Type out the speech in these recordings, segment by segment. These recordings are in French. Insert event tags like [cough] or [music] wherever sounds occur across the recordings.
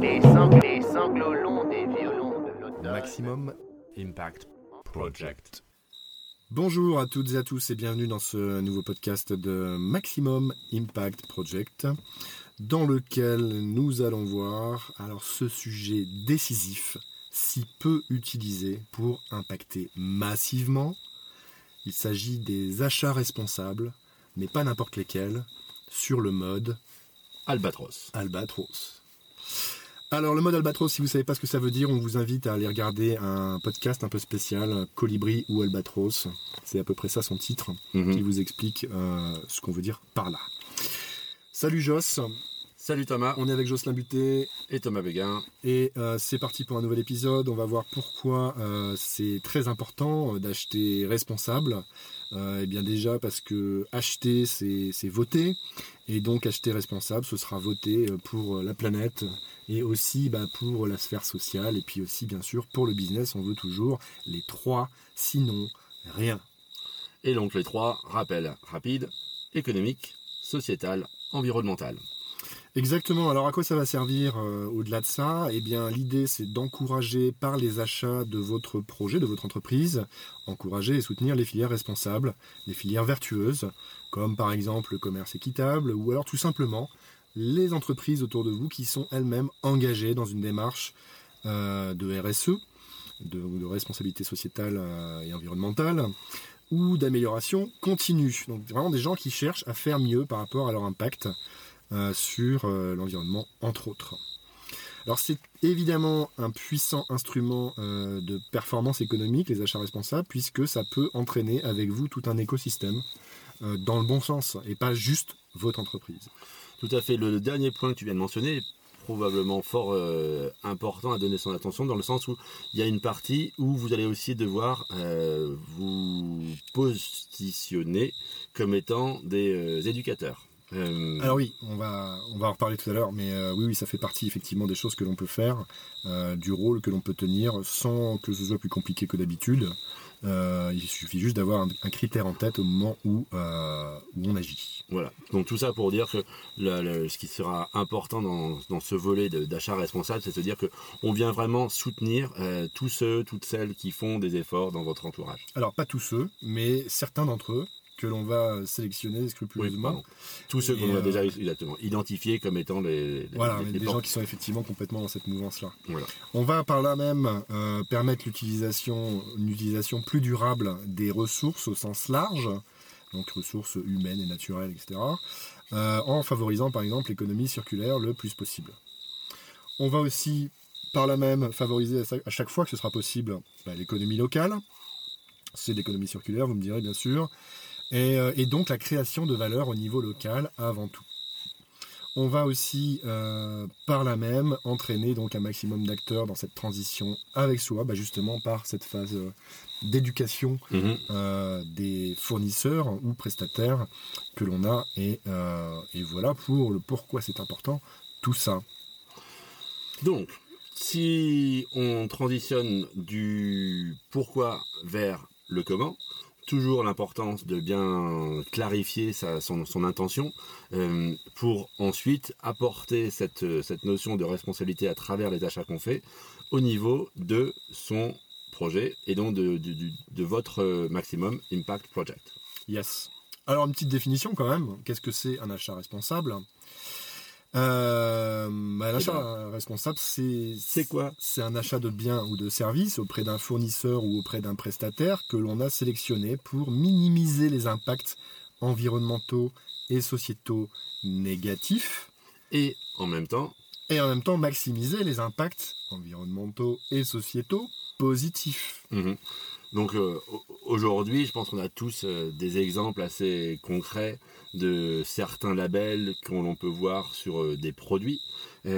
Les, sang- les sanglots longs des violons de l'automne. Maximum Impact Project. Bonjour à toutes et à tous et bienvenue dans ce nouveau podcast de Maximum Impact Project dans lequel nous allons voir alors ce sujet décisif si peu utilisé pour impacter massivement. Il s'agit des achats responsables, mais pas n'importe lesquels, sur le mode Albatros. Albatros. Alors le mode Albatros, si vous ne savez pas ce que ça veut dire, on vous invite à aller regarder un podcast un peu spécial, Colibri ou Albatros. C'est à peu près ça son titre, Mhm. qui vous explique euh, ce qu'on veut dire par là. Salut Joss, Salut Thomas on est avec Jocelyn Buté et Thomas Béguin. et euh, c'est parti pour un nouvel épisode. On va voir pourquoi euh, c'est très important euh, d'acheter responsable. Euh, eh bien déjà parce que acheter c'est voter et donc acheter responsable ce sera voter pour la planète et aussi bah, pour la sphère sociale et puis aussi bien sûr pour le business on veut toujours les trois sinon rien. Et donc les trois rappels rapides, économique, sociétal, environnemental. Exactement. Alors à quoi ça va servir euh, au-delà de ça? Eh bien l'idée c'est d'encourager par les achats de votre projet, de votre entreprise, encourager et soutenir les filières responsables, les filières vertueuses, comme par exemple le commerce équitable, ou alors tout simplement les entreprises autour de vous qui sont elles-mêmes engagées dans une démarche euh, de RSE, de, responsabilité sociétale euh, et environnementale, ou d'amélioration continue. Donc vraiment des gens qui cherchent à faire mieux par rapport à leur impact sur euh, l'environnement, entre autres. Alors c'est évidemment un puissant instrument euh, de performance économique, les achats responsables, puisque ça peut entraîner avec vous tout un écosystème euh, dans le bon sens, et pas juste votre entreprise. Tout à fait. Le dernier point que tu viens de mentionner est probablement fort euh, important à donner son attention dans le sens où il y a une partie où vous allez aussi devoir euh, vous positionner comme étant des euh, éducateurs. Euh, Alors oui, on va, on va en reparler tout à l'heure, mais euh, oui, oui, ça fait partie effectivement des choses que l'on peut faire, euh, du rôle que l'on peut tenir sans que ce soit plus compliqué que d'habitude. Euh, il suffit juste d'avoir un, un critère en tête au moment où, où on agit. Voilà. Donc tout ça pour dire que ce qui sera important dans, dans ce volet d'achat responsable, c'est de dire que on vient vraiment soutenir tous ceux, toutes celles qui font des efforts dans votre entourage. Alors pas tous ceux, mais certains d'entre eux que l'on va sélectionner scrupuleusement. Tous ceux qu'on a euh, déjà exactement identifiés comme étant les, les- Voilà, les- mais les des gens qui sont effectivement complètement dans cette mouvance-là. Voilà. On va par là même euh, permettre l'utilisation, une utilisation plus durable des ressources au sens large, donc ressources humaines et naturelles, etc., euh, en favorisant par exemple l'économie circulaire le plus possible. On va aussi par là même favoriser à chaque fois que ce sera possible bah, l'économie locale, c'est l'économie circulaire, vous me direz bien sûr, et, euh, et donc la création de valeur au niveau local avant tout. On va aussi, euh, par là même, entraîner donc un maximum d'acteurs dans cette transition avec soi, bah, justement par cette phase euh, d'éducation Mhm. euh, des fournisseurs ou prestataires que l'on a. Et, euh, et voilà pour le pourquoi c'est important, tout ça. Donc, si on transitionne du pourquoi vers le comment, toujours l'importance de bien clarifier sa- son, intention euh, pour ensuite apporter cette, cette notion de responsabilité à travers les achats qu'on fait au niveau de son projet et donc de, de votre euh, maximum impact project. Yes. Alors une petite définition quand même. Qu'est-ce que c'est un achat responsable? Euh, bah, L'achat responsable, c'est C'est quoi C'est un achat de biens ou de services auprès d'un fournisseur ou auprès d'un prestataire que l'on a sélectionné pour minimiser les impacts environnementaux et sociétaux négatifs Et en même temps, et en même temps maximiser les impacts environnementaux et sociétaux positifs. Mhm. Donc euh, au- aujourd'hui, je pense qu'on a tous euh, des exemples assez concrets de certains labels qu'on peut voir sur euh, des produits. Et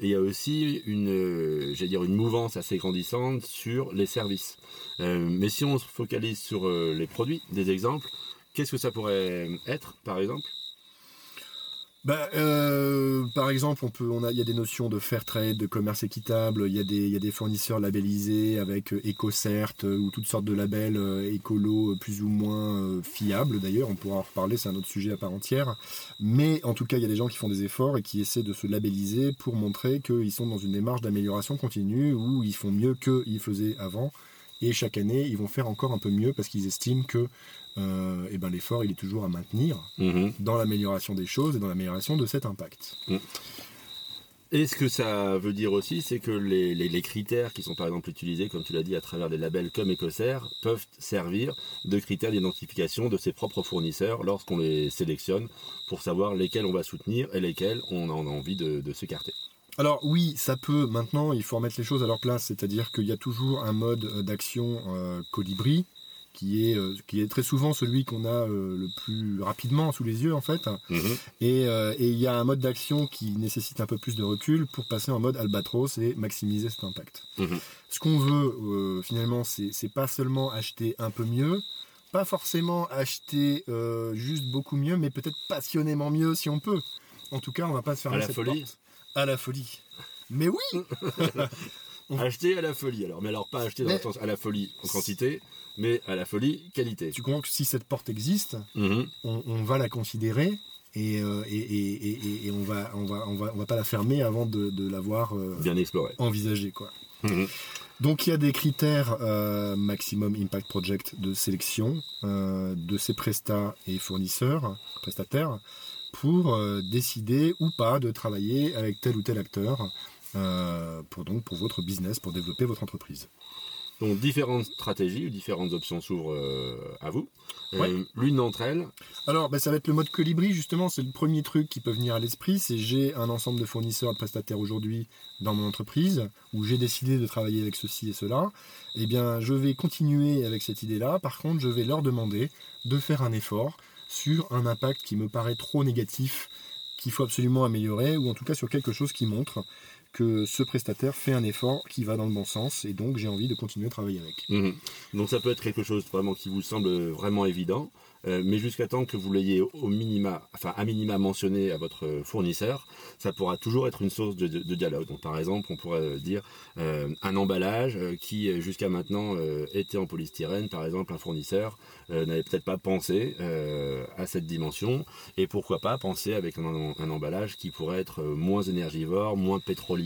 il y a aussi une, j'allais dire une mouvance assez grandissante sur les services. Mais si on se focalise sur les produits, des exemples, qu'est-ce que ça pourrait être, par exemple? Bah, euh, par exemple, on peut, on a, il y a des notions de fair trade, de commerce équitable. Il y a des, il des fournisseurs labellisés avec euh, EcoCert euh, ou toutes sortes de labels euh, écolo plus ou moins fiables. D'ailleurs, on pourra en reparler, c'est un autre sujet à part entière. Mais en tout cas, il y a des gens qui font des efforts et qui essaient de se labelliser pour montrer qu'ils sont dans une démarche d'amélioration continue où ils font mieux qu'ils faisaient avant. Et chaque année, ils vont faire encore un peu mieux parce qu'ils estiment que euh, eh ben, l'effort, il est toujours à maintenir Mhm. dans l'amélioration des choses et dans l'amélioration de cet impact. Et ce que ça veut dire aussi, c'est que les, les- les critères qui sont par exemple utilisés, comme tu l'as dit, à travers des labels comme Ecocer, peuvent servir de critères d'identification de ses propres fournisseurs lorsqu'on les sélectionne pour savoir lesquels on va soutenir et lesquels on en a envie de, de s'écarter. Alors oui, ça peut. Maintenant, il faut remettre les choses à leur place, c'est-à-dire qu'il y a toujours un mode euh, d'action euh, colibri qui est, euh, qui est très souvent celui qu'on a euh, le plus rapidement sous les yeux en fait. Mhm. Et, euh, et il y a un mode d'action qui nécessite un peu plus de recul pour passer en mode albatros et maximiser cet impact. Mhm. Ce qu'on veut euh, finalement, c'est pas seulement acheter un peu mieux, pas forcément acheter euh, juste beaucoup mieux, mais peut-être passionnément mieux si on peut. En tout cas, on va pas se À la cette folie porte. À la folie. Mais oui, [laughs] Acheter à la folie, alors. Mais alors pas acheter dans Mais- le sens à la folie en quantité, mais à la folie qualité. tu comprends que si cette porte existe, Mhm. on, on va la considérer et, euh, et, et, et- et on va on va on va on va pas la fermer avant de, de l'avoir euh, Bien exploré. envisagée quoi. Mhm. Donc il y a des critères euh, maximum impact project de sélection euh, de ces prestats et fournisseurs, prestataires, pour euh, décider ou pas de travailler avec tel ou tel acteur pour donc pour votre business, pour développer votre entreprise. Donc différentes stratégies ou différentes options s'ouvrent euh, à vous. Euh. L'une d'entre elles, Alors, bah, ça va être le mode colibri, justement. C'est le premier truc qui peut venir à l'esprit. C'est j'ai un ensemble de fournisseurs de prestataires aujourd'hui dans mon entreprise où j'ai décidé de travailler avec ceci et cela. Eh bien, je vais continuer avec cette idée-là. Par contre, je vais leur demander de faire un effort sur un impact qui me paraît trop négatif, qu'il faut absolument améliorer, ou en tout cas sur quelque chose qui montre que ce prestataire fait un effort qui va dans le bon sens, et donc j'ai envie de continuer à travailler avec. Mhm. Donc ça peut être quelque chose vraiment qui vous semble vraiment évident, euh, mais jusqu'à temps que vous l'ayez au minima, enfin à minima mentionné à votre fournisseur, ça pourra toujours être une source de, dialogue. Donc par exemple, on pourrait dire euh, un emballage euh, qui jusqu'à maintenant était en polystyrène, par exemple un fournisseur n'avait peut-être pas pensé à cette dimension, et pourquoi pas penser avec un, emballage qui pourrait être moins énergivore, moins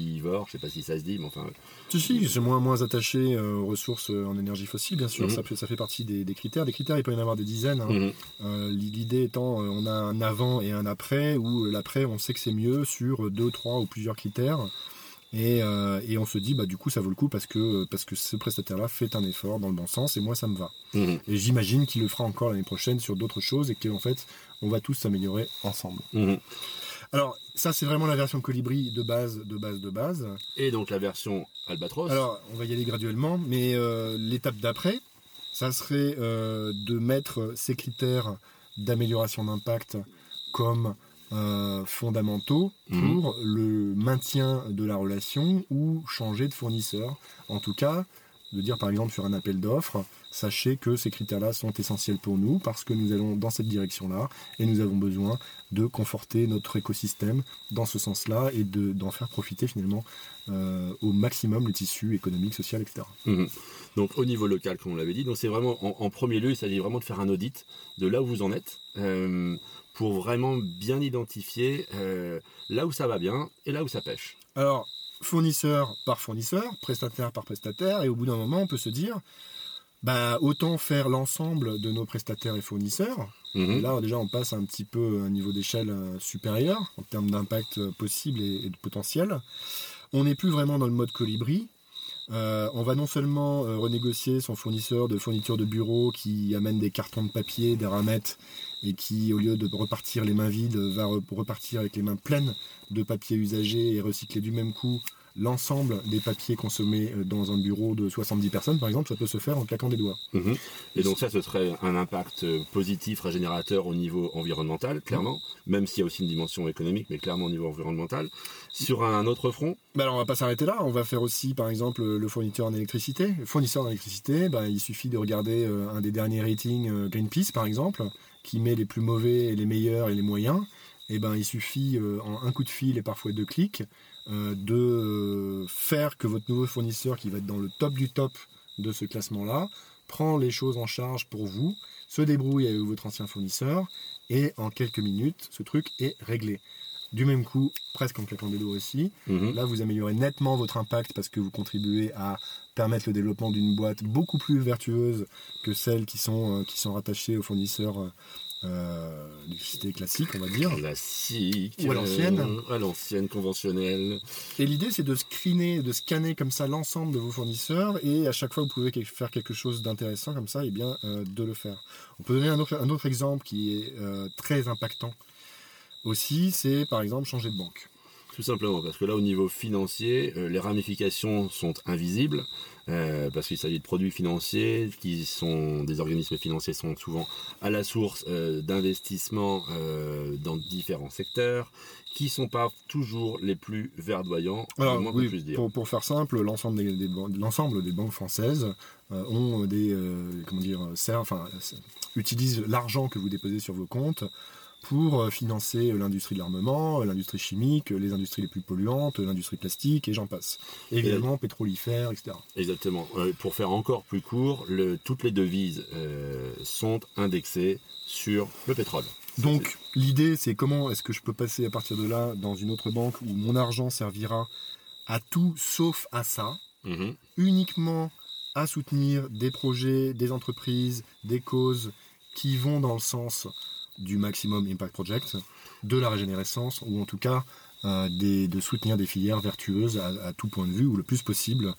pétrolivore, je sais pas si ça se dit, mais enfin Si, si, c'est moins, moins attaché euh, aux ressources euh, en énergie fossile, bien sûr, Mhm. ça, fait- ça fait partie des, des critères. Des critères, il peut y en avoir des dizaines. hein. mhm. Euh, L'idée étant, on a un avant et un après, où l'après, on sait que c'est mieux sur deux, trois ou plusieurs critères. Et, euh, et on se dit, bah, du coup, ça vaut le coup parce que, parce que ce prestataire-là fait un effort dans le bon sens et moi, ça me va. Mhm. Et j'imagine qu'il le fera encore l'année prochaine sur d'autres choses et qu'en fait, on va tous s'améliorer ensemble. Alors, ça, c'est vraiment la version colibri de base, de base, de base. Et donc la version Albatros. Alors, on va y aller graduellement, mais euh, l'étape d'après, ça serait euh, de mettre ces critères d'amélioration d'impact comme euh, fondamentaux Mhm. pour le maintien de la relation ou changer de fournisseur. En tout cas, de dire par exemple sur un appel d'offres, sachez que ces critères-là sont essentiels pour nous parce que nous allons dans cette direction-là et nous avons besoin de conforter notre écosystème dans ce sens-là et de- d'en faire profiter finalement euh, au maximum le tissu économique, social, etc. Mhm. Donc au niveau local, comme on l'avait dit, donc c'est vraiment en, en premier lieu, il s'agit vraiment de faire un audit de là où vous en êtes euh, pour vraiment bien identifier euh, là où ça va bien et là où ça pêche. Alors, fournisseur par fournisseur, prestataire par prestataire, et au bout d'un moment, on peut se dire, bah, autant faire l'ensemble de nos prestataires et fournisseurs. Mhm. Et là, déjà, on passe un petit peu à un niveau d'échelle euh, supérieur en termes d'impact euh, possible et, et de potentiel. On n'est plus vraiment dans le mode colibri. Euh, on va non seulement euh, renégocier son fournisseur de fourniture de bureau qui amène des cartons de papier, des ramettes, et qui, au lieu de repartir les mains vides, va re- repartir avec les mains pleines de papier usagé et recycler du même coup l'ensemble des papiers consommés euh, dans un bureau de 70 personnes, par exemple, ça peut se faire en claquant des doigts. Mhm. Et donc ça, ce serait un impact euh, positif, régénérateur au niveau environnemental, clairement, même s'il y a aussi une dimension économique, mais clairement au niveau environnemental. Sur un autre front, Bah alors on va pas s'arrêter là, on va faire aussi par exemple le fournisseur en électricité. Le fournisseur en électricité, bah, il suffit de regarder euh, un des derniers ratings Greenpeace par exemple, qui met les plus mauvais et les meilleurs et les moyens. Eh ben, il suffit euh, en un coup de fil et parfois deux clics euh, de faire que votre nouveau fournisseur qui va être dans le top du top de ce classement-là prend les choses en charge pour vous, se débrouille avec votre ancien fournisseur et en quelques minutes, ce truc est réglé. Du même coup, presque en claquant des doigts aussi, Mhm. Là, vous améliorez nettement votre impact parce que vous contribuez à permettre le développement d'une boîte beaucoup plus vertueuse que celles qui sont, euh, qui sont rattachées aux fournisseurs euh, euh, classique, on va dire. Classique. Ou à l'ancienne. à l'ancienne, conventionnelle. Et l'idée, c'est de screener, de scanner comme ça l'ensemble de vos fournisseurs et à chaque fois, vous pouvez faire quelque chose d'intéressant comme ça, et bien euh, de le faire. On peut donner un autre, un autre exemple qui est euh, très impactant aussi, c'est par exemple changer de banque. Tout simplement, parce que là, au niveau financier, euh, les ramifications sont invisibles, euh, parce qu'il s'agit de produits financiers, qui sont des organismes financiers sont souvent à la source euh, d'investissements dans différents secteurs, qui sont pas toujours les plus verdoyants, Alors, moins oui, dire. pour, pour faire simple, l'ensemble des, des ban- l'ensemble des banques françaises ont des comment dire servent- enfin utilisent l'argent que vous déposez sur vos comptes pour euh, financer l'industrie de l'armement, l'industrie chimique, les industries les plus polluantes, l'industrie plastique et j'en passe. Évidemment, pétrolifère, etc. Exactement. Euh, pour faire encore plus court, le- toutes les devises euh, sont indexées sur le pétrole. Donc l'idée, c'est comment est-ce que je peux passer à partir de là dans une autre banque où mon argent servira à tout sauf à ça. Mhm. uniquement à soutenir des projets, des entreprises, des causes qui vont dans le sens du Maximum Impact Project, de la régénérescence, ou en tout cas euh, de soutenir des filières vertueuses à, tout point de vue, ou le plus possible.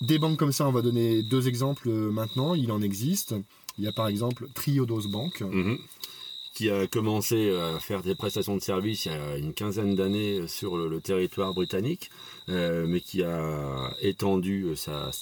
Des banques comme ça, on va donner deux exemples euh, maintenant, il en existe. Il y a par exemple Triodos Bank, Mhm. qui a commencé à faire des prestations de services il y a une quinzaine d'années sur le, territoire britannique, euh, mais qui a étendu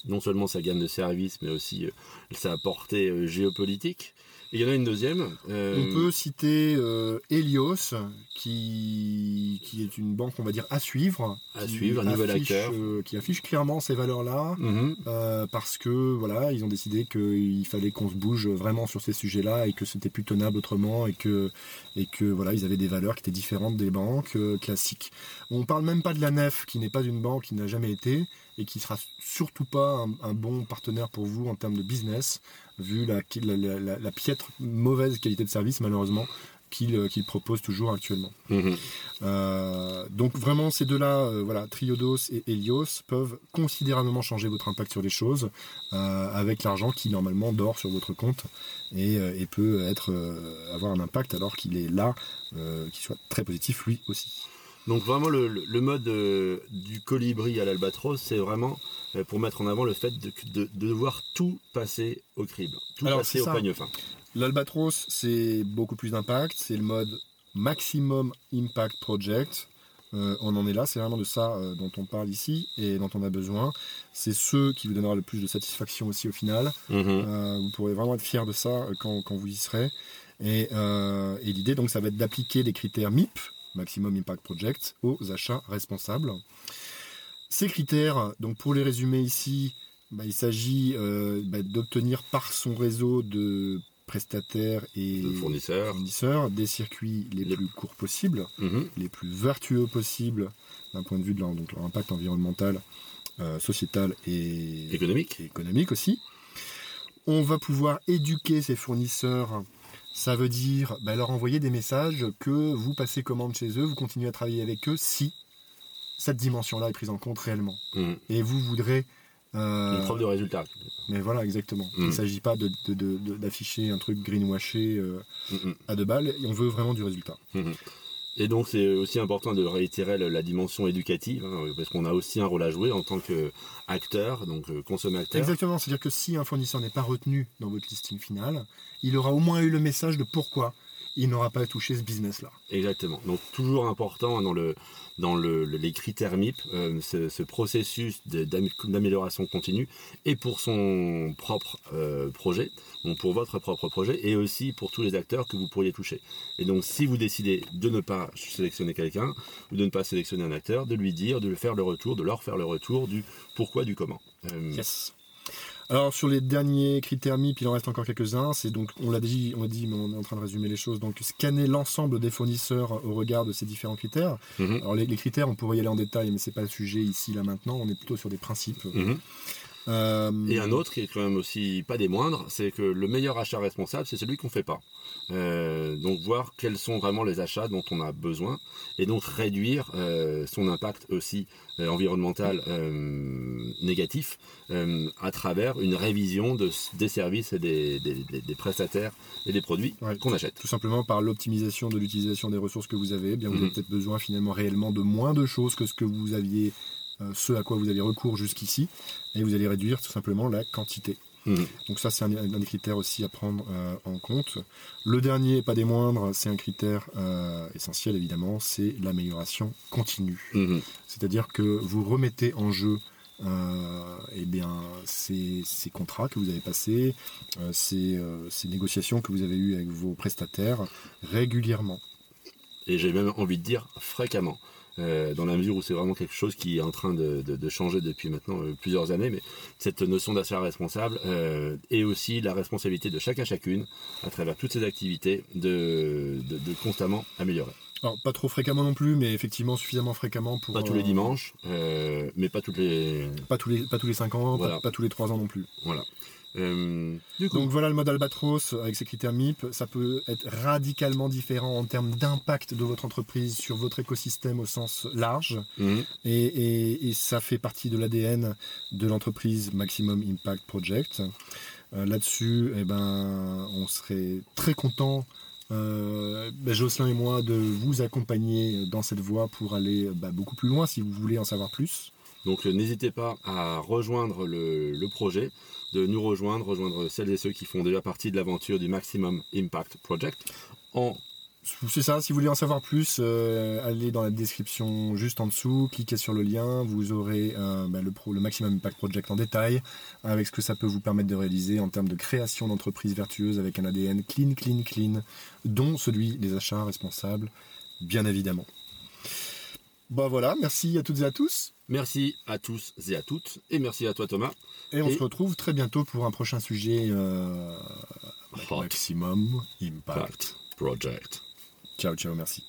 non seulement sa gamme de services, mais aussi sa portée géopolitique. Et il y en a une deuxième. euh, On peut citer euh, Helios, qui, qui est une banque, on va dire, à suivre. À qui suivre, un nouvel affiche, acteur. euh, qui affiche clairement ces valeurs-là. mhm. euh, parce que voilà, ils ont décidé qu'il fallait qu'on se bouge vraiment sur ces sujets-là et que c'était plus tenable autrement et que et que voilà, ils avaient des valeurs qui étaient différentes des banques euh, classiques. On parle même pas de la Nef, qui n'est pas une banque, qui n'a jamais été et qui sera surtout pas un, un bon partenaire pour vous en termes de business, vu la, la, la- la- la piètre mauvaise qualité de service malheureusement qu'il euh, qu'il propose toujours actuellement. Mhm. Euh, donc vraiment ces deux-là, euh, voilà, Triodos et Helios peuvent considérablement changer votre impact sur les choses euh, avec l'argent qui normalement dort sur votre compte et, et peut être avoir un impact alors qu'il est là, euh, qui soit très positif lui aussi. Donc vraiment le, mode euh, du colibri à l'albatros, c'est vraiment euh, pour mettre en avant le fait de, de- de devoir tout passer au crible, tout Alors, passer c'est au ça. pagne fin. L'Albatros, c'est beaucoup plus d'impact, c'est le mode Maximum Impact Project. Euh, on en est là, c'est vraiment de ça dont on parle ici et dont on a besoin. C'est ce qui vous donnera le plus de satisfaction aussi au final. Mhm. Vous pourrez vraiment être fier de ça quand, quand vous y serez. Et, euh, et l'idée, donc, ça va être d'appliquer les critères MIP, Maximum Impact Project, aux achats responsables. Ces critères, donc pour les résumer ici, bah, il s'agit euh, bah, d'obtenir par son réseau de prestataires et fournisseur. fournisseurs des circuits les, Les- plus courts possibles, Mhm. les plus vertueux possibles d'un point de vue de leur, donc, leur impact environnemental, euh, sociétal et Économique. et économique aussi. On va pouvoir éduquer ces fournisseurs. Ça veut dire bah, leur envoyer des messages que vous passez commande chez eux, vous continuez à travailler avec eux si cette dimension-là est prise en compte réellement. Mhm. Et vous voudrez... euh, Une preuve de résultat. mais voilà, exactement. Il Mm. ne s'agit pas de- de- de- de- d'afficher un truc greenwashé euh, Mhm. à deux balles, on veut vraiment du résultat. Et donc c'est aussi important de réitérer la dimension éducative, hein, parce qu'on a aussi un rôle à jouer en tant qu'acteur, donc euh, consommateur. Exactement, c'est-à-dire que si un fournisseur n'est pas retenu dans votre listing final, il aura au moins eu le message de pourquoi il n'aura pas touché ce business-là. Exactement. Donc toujours important dans le dans le, le- les critères MIP, euh, ce, ce processus d'amélioration continue, et pour son propre euh, projet, donc pour votre propre projet, et aussi pour tous les acteurs que vous pourriez toucher. Et donc si vous décidez de ne pas sélectionner quelqu'un, ou de ne pas sélectionner un acteur, de lui dire, de lui faire le retour, de leur faire le retour du pourquoi, du comment. Euh, Yes. Alors sur les derniers critères MIP, il en reste encore quelques-uns. C'est donc, on l'a dit, on l'a dit, mais on est en train de résumer les choses. Donc scanner l'ensemble des fournisseurs au regard de ces différents critères. Mhm. Alors les, les critères, on pourrait y aller en détail, mais c'est pas le sujet ici là maintenant. On est plutôt sur des principes. Mhm. Euh, Et un autre qui est quand même aussi pas des moindres, c'est que le meilleur achat responsable, c'est celui qu'on fait pas. Euh, donc voir quels sont vraiment les achats dont on a besoin et donc réduire euh, son impact aussi environnemental négatif à travers une révision de, des services et des, des- des- des prestataires et des produits Ouais. qu'on achète. Tout simplement par l'optimisation de l'utilisation des ressources que vous avez. Eh bien, vous Mhm. avez peut-être besoin finalement réellement de moins de choses que ce que vous aviez, ce à quoi vous aviez recours jusqu'ici, et vous allez réduire tout simplement la quantité. Mhm. Donc ça, c'est un, un des critères aussi à prendre euh, en compte. Le dernier, pas des moindres, c'est un critère euh, essentiel évidemment, c'est l'amélioration continue. Mhm. C'est-à-dire que vous remettez en jeu euh, eh bien, ces, ces contrats que vous avez passés, euh, ces, euh, ces négociations que vous avez eues avec vos prestataires régulièrement. et j'ai même envie de dire fréquemment. Euh, dans la mesure où c'est vraiment quelque chose qui est en train de, de- de changer depuis maintenant euh, plusieurs années, mais cette notion d'achat responsable euh, et aussi la responsabilité de chacun chacune à travers toutes ces activités de, de, de constamment améliorer. Alors, pas trop fréquemment non plus, mais effectivement suffisamment fréquemment pour... Pas tous les euh, dimanches, euh, mais pas toutes les Pas tous les, pas tous les 5 ans, Voilà. pas, pas tous les 3 ans non plus. voilà. Euh, Donc voilà le mode Albatros avec ses critères MIP. Ça peut être radicalement différent en termes d'impact de votre entreprise sur votre écosystème au sens large. mhm, Et, et- et ça fait partie de l'ADN de l'entreprise Maximum Impact Project. Euh, Là-dessus, eh ben, on serait très content, euh, ben, Jocelyn et moi, de vous accompagner dans cette voie pour aller bah, beaucoup plus loin si vous voulez en savoir plus. Donc euh, n'hésitez pas à rejoindre le, projet, de nous rejoindre, rejoindre celles et ceux qui font déjà partie de l'aventure du Maximum Impact Project C'est ça, si vous voulez en savoir plus, euh, allez dans la description juste en dessous, cliquez sur le lien, vous aurez euh, bah, le, Maximum Impact Project en détail, avec ce que ça peut vous permettre de réaliser en termes de création d'entreprises vertueuses avec un ADN clean, clean, clean, dont celui des achats responsables, bien évidemment. Bon voilà, merci à toutes et à tous, Merci à tous et à toutes, et merci à toi Thomas. et on Et- se retrouve très bientôt pour un prochain sujet euh, Maximum Impact. Impact Project. Ciao, ciao, merci.